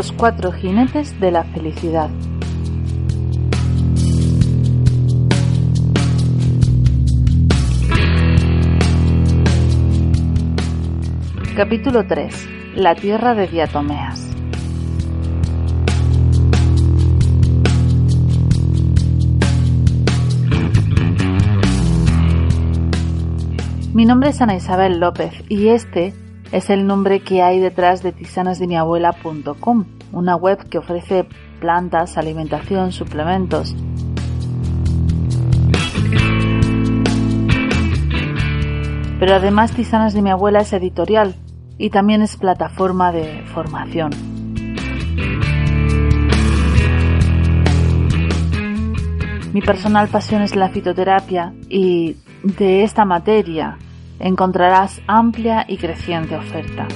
Los cuatro jinetes de la felicidad. Capítulo 3. La tierra de diatomeas. Mi nombre es Ana Isabel López y este es el nombre que hay detrás de tisanasdemiabuela.com, una web que ofrece plantas, alimentación, suplementos. Pero además Tisanas de mi abuela es editorial y también es plataforma de formación. Mi personal pasión es la fitoterapia y de esta materia encontrarás amplia y creciente oferta.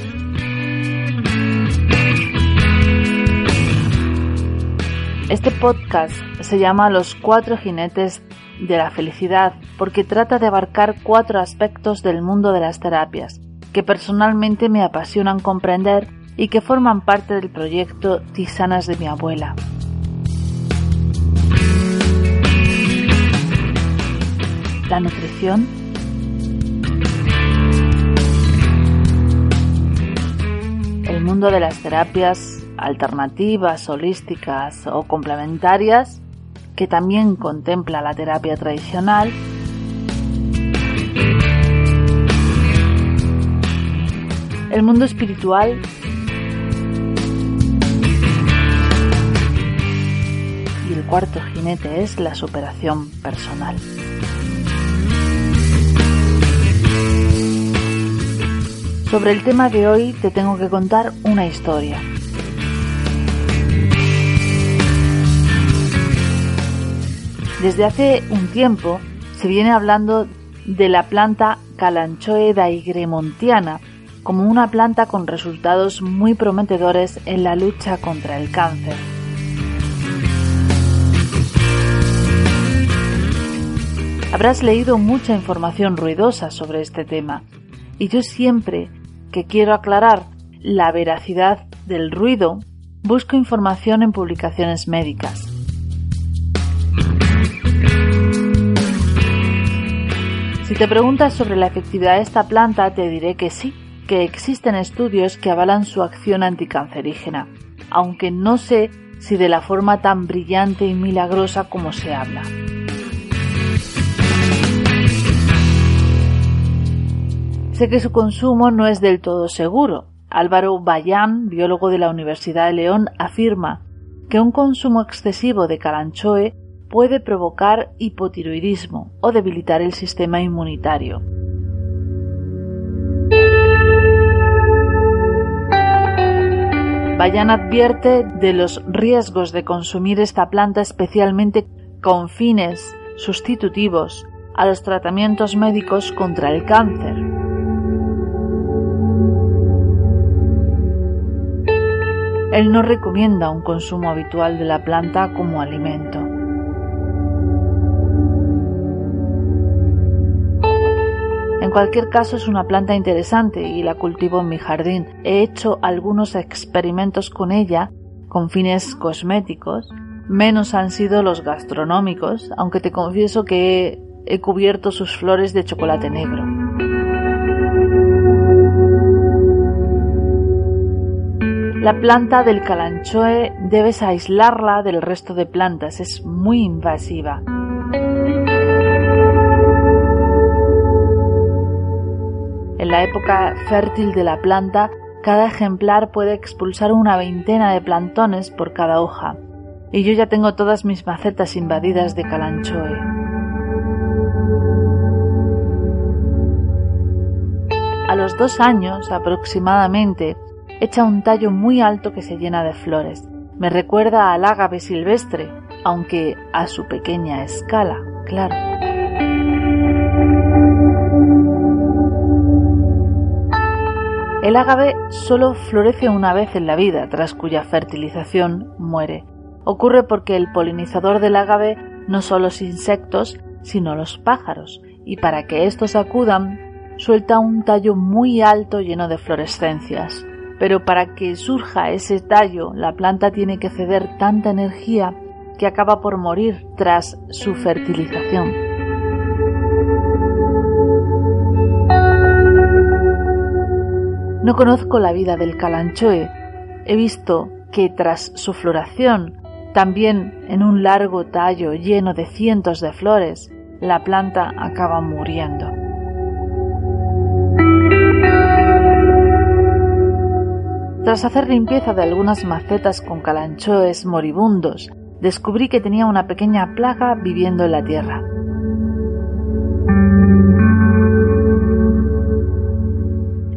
Este podcast se llama Los cuatro jinetes de la felicidad porque trata de abarcar cuatro aspectos del mundo de las terapias que personalmente me apasionan comprender y que forman parte del proyecto Tisanas de mi abuela. La nutrición, mundo de las terapias alternativas, holísticas o complementarias, que también contempla la terapia tradicional, el mundo espiritual y el cuarto jinete es la superación personal. Sobre el tema de hoy te tengo que contar una historia. Desde hace un tiempo se viene hablando de la planta Calanchoe daigremontiana como una planta con resultados muy prometedores en la lucha contra el cáncer. Habrás leído mucha información ruidosa sobre este tema y yo siempre que quiero aclarar la veracidad del ruido, busco información en publicaciones médicas. Si te preguntas sobre la efectividad de esta planta, te diré que sí, que existen estudios que avalan su acción anticancerígena, aunque no sé si de la forma tan brillante y milagrosa como se habla. Sé que su consumo no es del todo seguro. Álvaro Bayán, biólogo de la Universidad de León, afirma que un consumo excesivo de calanchoe puede provocar hipotiroidismo o debilitar el sistema inmunitario. Bayán advierte de los riesgos de consumir esta planta especialmente con fines sustitutivos a los tratamientos médicos contra el cáncer. Él no recomienda un consumo habitual de la planta como alimento. En cualquier caso es una planta interesante y la cultivo en mi jardín. He hecho algunos experimentos con ella con fines cosméticos. Menos han sido los gastronómicos, aunque te confieso que he, cubierto sus flores de chocolate negro. La planta del calanchoe debes aislarla del resto de plantas, es muy invasiva. En la época fértil de la planta, cada ejemplar puede expulsar una veintena de plantones por cada hoja, y yo ya tengo todas mis macetas invadidas de calanchoe. A los dos años aproximadamente, echa un tallo muy alto que se llena de flores. Me recuerda al ágave silvestre, aunque a su pequeña escala, claro. El ágave solo florece una vez en la vida, tras cuya fertilización muere. Ocurre porque el polinizador del ágave no son los insectos, sino los pájaros, y para que estos acudan, suelta un tallo muy alto lleno de florescencias pero para que surja ese tallo la planta tiene que ceder tanta energía que acaba por morir tras su fertilización. No conozco la vida del calanchoe. He visto que tras su floración, también en un largo tallo lleno de cientos de flores, la planta acaba muriendo. Tras hacer limpieza de algunas macetas con calanchoes moribundos, descubrí que tenía una pequeña plaga viviendo en la tierra.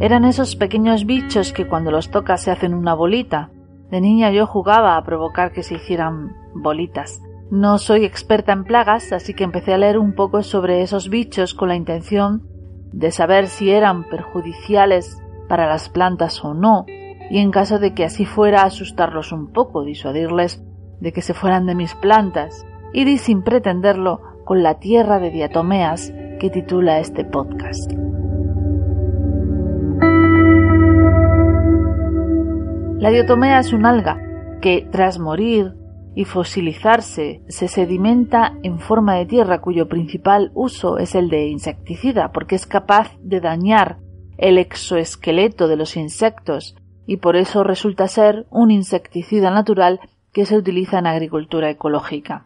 Eran esos pequeños bichos que cuando los tocas se hacen una bolita. De niña yo jugaba a provocar que se hicieran bolitas. No soy experta en plagas, así que empecé a leer un poco sobre esos bichos con la intención de saber si eran perjudiciales para las plantas o no, y en caso de que así fuera asustarlos un poco, disuadirles de que se fueran de mis plantas, di sin pretenderlo con la tierra de diatomeas que titula este podcast. La diatomea es un alga que, tras morir y fosilizarse, se sedimenta en forma de tierra cuyo principal uso es el de insecticida, porque es capaz de dañar el exoesqueleto de los insectos y por eso resulta ser un insecticida natural que se utiliza en agricultura ecológica.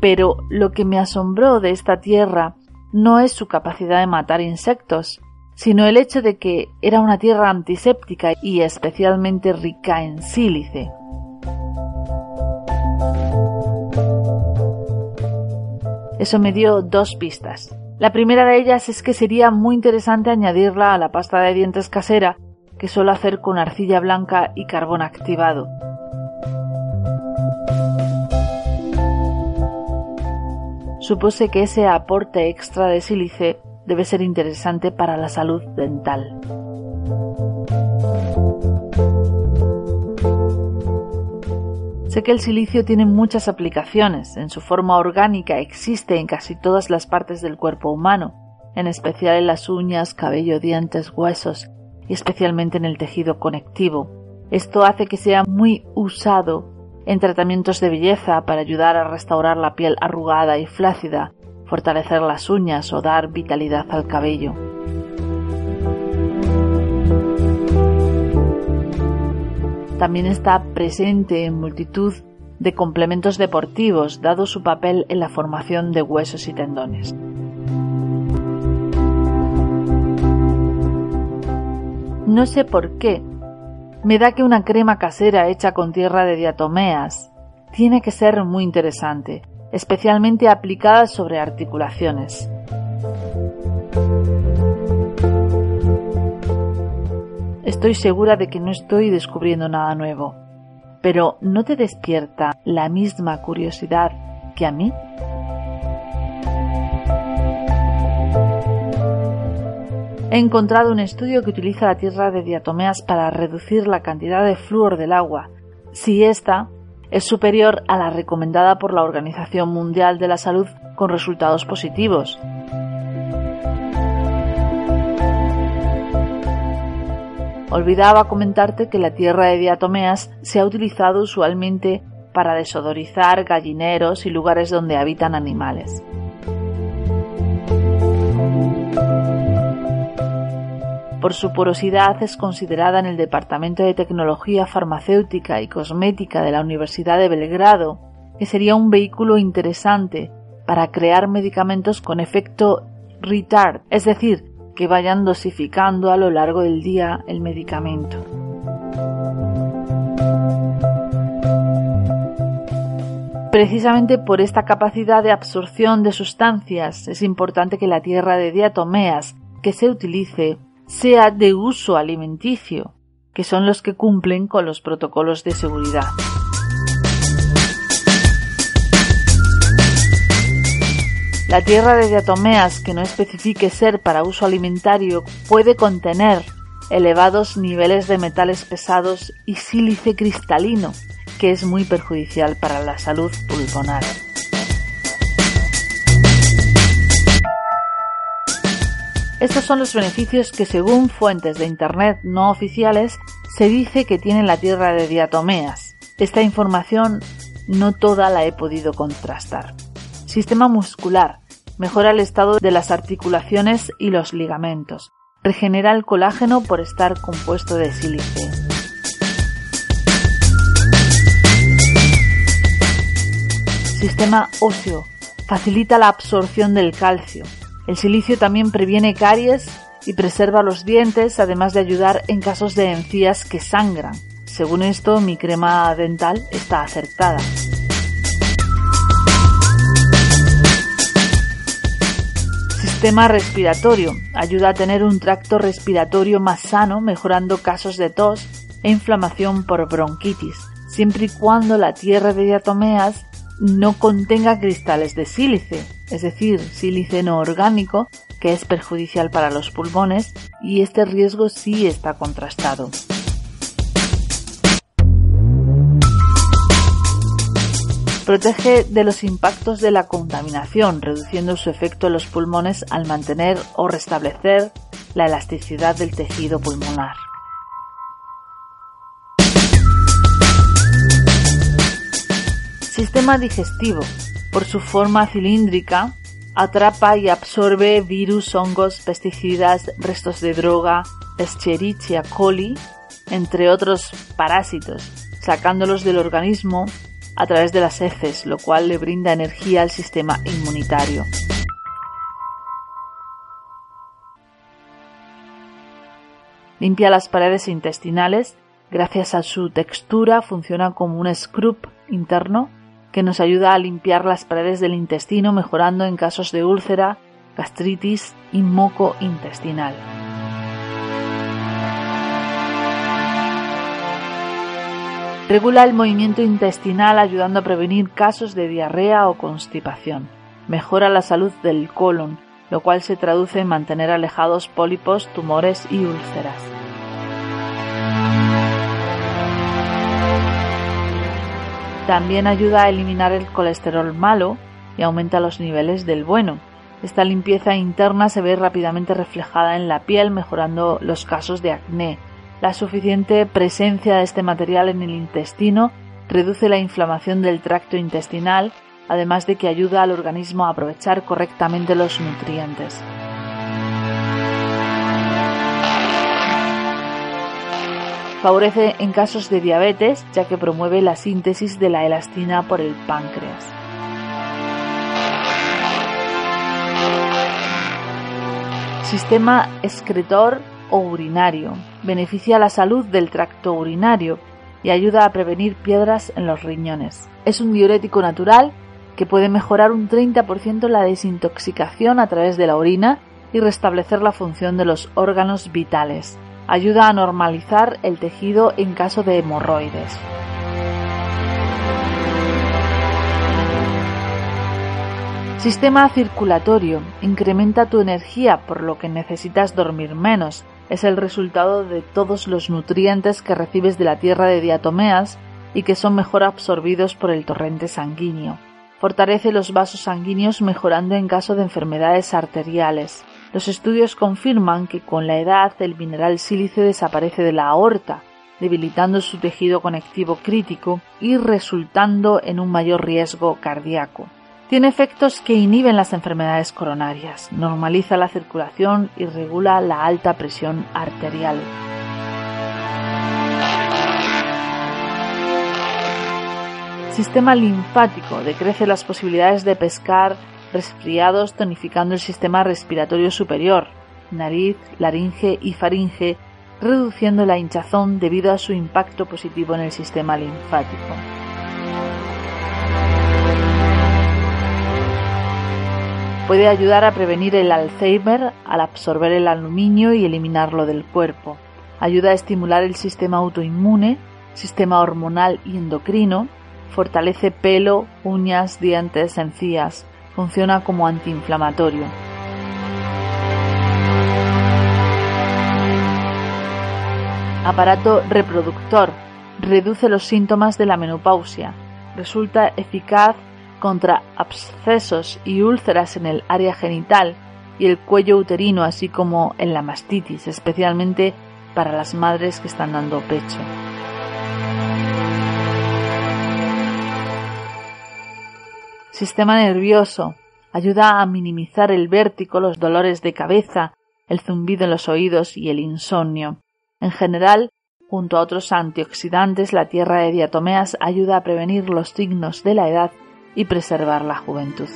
Pero lo que me asombró de esta tierra no es su capacidad de matar insectos, sino el hecho de que era una tierra antiséptica y especialmente rica en sílice. Eso me dio dos pistas. La primera de ellas es que sería muy interesante añadirla a la pasta de dientes casera que suelo hacer con arcilla blanca y carbón activado. Supuse que ese aporte extra de sílice debe ser interesante para la salud dental. Sé que el silicio tiene muchas aplicaciones. En su forma orgánica existe en casi todas las partes del cuerpo humano, en especial en las uñas, cabello, dientes, huesos y especialmente en el tejido conectivo. Esto hace que sea muy usado en tratamientos de belleza para ayudar a restaurar la piel arrugada y flácida, fortalecer las uñas o dar vitalidad al cabello. También está presente en multitud de complementos deportivos, dado su papel en la formación de huesos y tendones. No sé por qué, me da que una crema casera hecha con tierra de diatomeas tiene que ser muy interesante, especialmente aplicada sobre articulaciones. Estoy segura de que no estoy descubriendo nada nuevo, pero ¿no te despierta la misma curiosidad que a mí? He encontrado un estudio que utiliza la tierra de diatomeas para reducir la cantidad de flúor del agua, si ésta es superior a la recomendada por la Organización Mundial de la Salud con resultados positivos. Olvidaba comentarte que la tierra de diatomeas se ha utilizado usualmente para desodorizar gallineros y lugares donde habitan animales. por su porosidad es considerada en el Departamento de Tecnología Farmacéutica y Cosmética de la Universidad de Belgrado que sería un vehículo interesante para crear medicamentos con efecto retard, es decir, que vayan dosificando a lo largo del día el medicamento. Precisamente por esta capacidad de absorción de sustancias es importante que la tierra de diatomeas que se utilice sea de uso alimenticio, que son los que cumplen con los protocolos de seguridad. La tierra de diatomeas que no especifique ser para uso alimentario puede contener elevados niveles de metales pesados y sílice cristalino, que es muy perjudicial para la salud pulmonar. Estos son los beneficios que según fuentes de Internet no oficiales se dice que tiene la tierra de diatomeas. Esta información no toda la he podido contrastar. Sistema muscular. Mejora el estado de las articulaciones y los ligamentos. Regenera el colágeno por estar compuesto de sílice. Sistema óseo. Facilita la absorción del calcio. El silicio también previene caries y preserva los dientes, además de ayudar en casos de encías que sangran. Según esto, mi crema dental está acertada. Sistema respiratorio. Ayuda a tener un tracto respiratorio más sano, mejorando casos de tos e inflamación por bronquitis, siempre y cuando la tierra de diatomeas no contenga cristales de sílice, es decir, sílice no orgánico, que es perjudicial para los pulmones, y este riesgo sí está contrastado. Protege de los impactos de la contaminación, reduciendo su efecto en los pulmones al mantener o restablecer la elasticidad del tejido pulmonar. Sistema digestivo. Por su forma cilíndrica, atrapa y absorbe virus, hongos, pesticidas, restos de droga, Escherichia coli, entre otros parásitos, sacándolos del organismo a través de las heces, lo cual le brinda energía al sistema inmunitario. Limpia las paredes intestinales, gracias a su textura funciona como un scrub interno que nos ayuda a limpiar las paredes del intestino mejorando en casos de úlcera, gastritis y moco intestinal. Regula el movimiento intestinal ayudando a prevenir casos de diarrea o constipación. Mejora la salud del colon, lo cual se traduce en mantener alejados pólipos, tumores y úlceras. También ayuda a eliminar el colesterol malo y aumenta los niveles del bueno. Esta limpieza interna se ve rápidamente reflejada en la piel, mejorando los casos de acné, la suficiente presencia de este material en el intestino reduce la inflamación del tracto intestinal, además de que ayuda al organismo a aprovechar correctamente los nutrientes. Favorece en casos de diabetes, ya que promueve la síntesis de la elastina por el páncreas. Sistema excretor urinario. Beneficia la salud del tracto urinario y ayuda a prevenir piedras en los riñones. Es un diurético natural que puede mejorar un 30% la desintoxicación a través de la orina y restablecer la función de los órganos vitales. Ayuda a normalizar el tejido en caso de hemorroides. Sistema circulatorio. Incrementa tu energía por lo que necesitas dormir menos es el resultado de todos los nutrientes que recibes de la tierra de diatomeas y que son mejor absorbidos por el torrente sanguíneo. Fortalece los vasos sanguíneos mejorando en caso de enfermedades arteriales. Los estudios confirman que con la edad el mineral sílice desaparece de la aorta, debilitando su tejido conectivo crítico y resultando en un mayor riesgo cardíaco. Tiene efectos que inhiben las enfermedades coronarias, normaliza la circulación y regula la alta presión arterial. Sistema linfático decrece las posibilidades de pescar resfriados tonificando el sistema respiratorio superior, nariz, laringe y faringe, reduciendo la hinchazón debido a su impacto positivo en el sistema linfático. Puede ayudar a prevenir el Alzheimer al absorber el aluminio y eliminarlo del cuerpo. Ayuda a estimular el sistema autoinmune, sistema hormonal y endocrino. Fortalece pelo, uñas, dientes, encías. Funciona como antiinflamatorio. Aparato reproductor. Reduce los síntomas de la menopausia. Resulta eficaz contra abscesos y úlceras en el área genital y el cuello uterino, así como en la mastitis, especialmente para las madres que están dando pecho. Sistema nervioso. Ayuda a minimizar el vértigo, los dolores de cabeza, el zumbido en los oídos y el insomnio. En general, junto a otros antioxidantes, la tierra de diatomeas ayuda a prevenir los signos de la edad y preservar la juventud.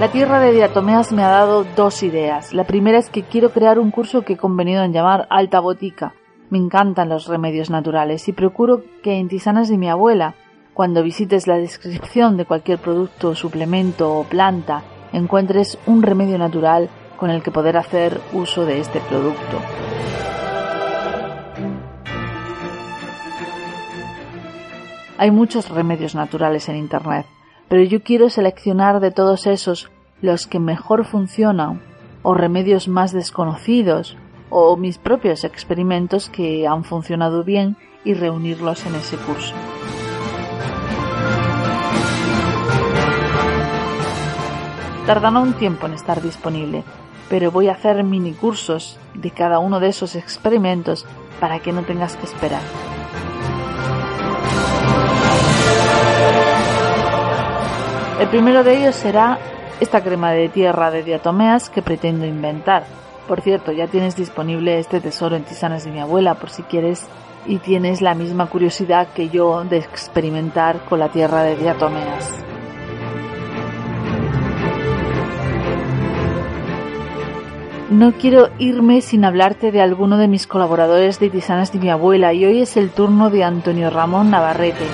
La tierra de diatomeas me ha dado dos ideas. La primera es que quiero crear un curso que he convenido en llamar Alta Botica. Me encantan los remedios naturales y procuro que en tisanas de mi abuela, cuando visites la descripción de cualquier producto, suplemento o planta, encuentres un remedio natural con el que poder hacer uso de este producto. Hay muchos remedios naturales en Internet, pero yo quiero seleccionar de todos esos los que mejor funcionan, o remedios más desconocidos, o mis propios experimentos que han funcionado bien y reunirlos en ese curso. Tardará un tiempo en estar disponible, pero voy a hacer mini cursos de cada uno de esos experimentos para que no tengas que esperar. El primero de ellos será esta crema de tierra de diatomeas que pretendo inventar. Por cierto, ya tienes disponible este tesoro en tisanas de mi abuela por si quieres y tienes la misma curiosidad que yo de experimentar con la tierra de diatomeas. No quiero irme sin hablarte de alguno de mis colaboradores de Tisanas de mi abuela y hoy es el turno de Antonio Ramón Navarrete.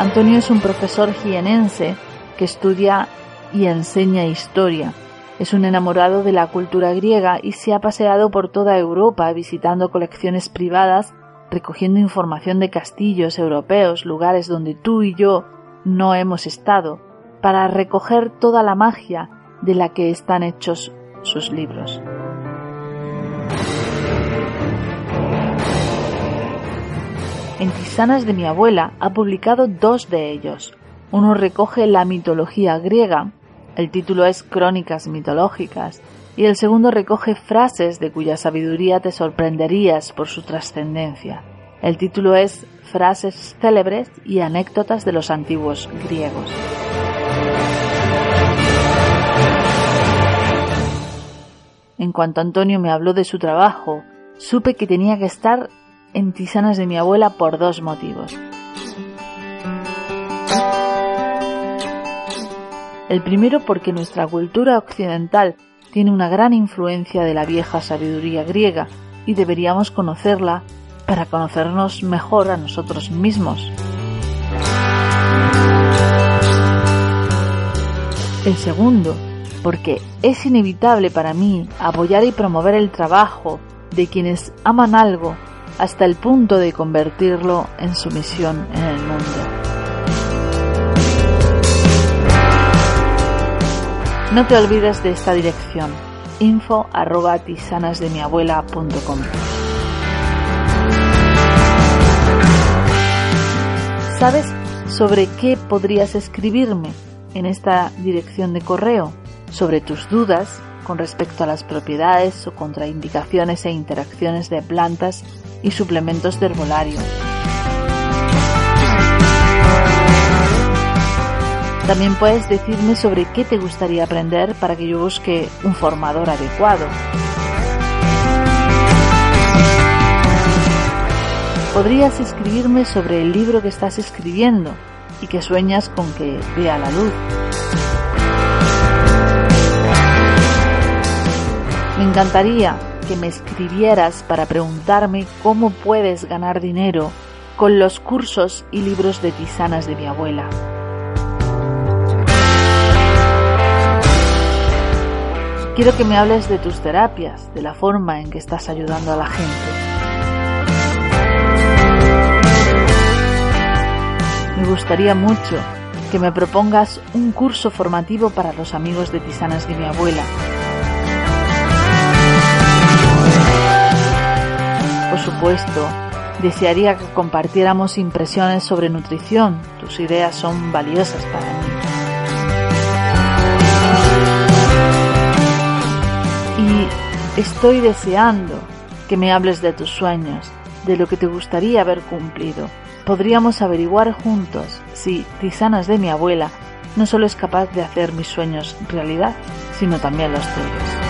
Antonio es un profesor jienense que estudia y enseña historia. Es un enamorado de la cultura griega y se ha paseado por toda Europa visitando colecciones privadas, recogiendo información de castillos europeos, lugares donde tú y yo no hemos estado, para recoger toda la magia de la que están hechos sus libros. En Tisanas de mi abuela ha publicado dos de ellos. Uno recoge la mitología griega, el título es Crónicas mitológicas, y el segundo recoge frases de cuya sabiduría te sorprenderías por su trascendencia. El título es Frases célebres y anécdotas de los antiguos griegos. En cuanto Antonio me habló de su trabajo, supe que tenía que estar en tisanas de mi abuela por dos motivos. El primero porque nuestra cultura occidental tiene una gran influencia de la vieja sabiduría griega y deberíamos conocerla para conocernos mejor a nosotros mismos. El segundo, porque es inevitable para mí apoyar y promover el trabajo de quienes aman algo hasta el punto de convertirlo en su misión en el mundo. No te olvides de esta dirección info arroba tisanasdemiabuela.com ¿Sabes sobre qué podrías escribirme en esta dirección de correo? Sobre tus dudas, con respecto a las propiedades o contraindicaciones e interacciones de plantas y suplementos de herbolario. También puedes decirme sobre qué te gustaría aprender para que yo busque un formador adecuado. Podrías escribirme sobre el libro que estás escribiendo y que sueñas con que vea la luz. Encantaría que me escribieras para preguntarme cómo puedes ganar dinero con los cursos y libros de tisanas de mi abuela. Quiero que me hables de tus terapias, de la forma en que estás ayudando a la gente. Me gustaría mucho que me propongas un curso formativo para los amigos de tisanas de mi abuela. Supuesto, desearía que compartiéramos impresiones sobre nutrición. Tus ideas son valiosas para mí. Y estoy deseando que me hables de tus sueños, de lo que te gustaría haber cumplido. Podríamos averiguar juntos si Tisanas de mi abuela no solo es capaz de hacer mis sueños realidad, sino también los tuyos.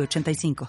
85